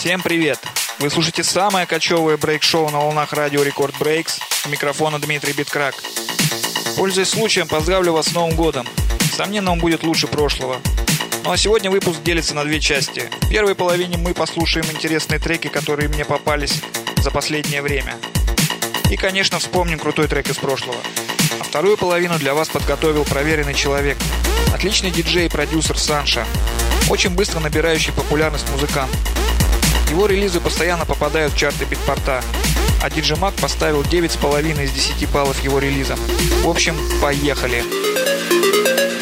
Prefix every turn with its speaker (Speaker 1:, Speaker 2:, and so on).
Speaker 1: Всем привет! Вы слушаете самое кочевое брейк-шоу на волнах радио Рекорд Брейкс. У микрофона Дмитрий Биткрак. Пользуясь случаем, поздравлю вас с Новым годом. Несомненно, он будет лучше прошлого. Ну а сегодня выпуск делится на две части. В первой половине мы послушаем интересные треки, которые мне попались за последнее время. И, конечно, вспомним крутой трек из прошлого. А вторую половину для вас подготовил проверенный человек. Отличный диджей и продюсер Санша. Очень быстро набирающий популярность музыкант. Его релизы постоянно попадают в чарты битпорта, а DJ Mag поставил 9,5 из 10 баллов его релизам. В общем, поехали! Thank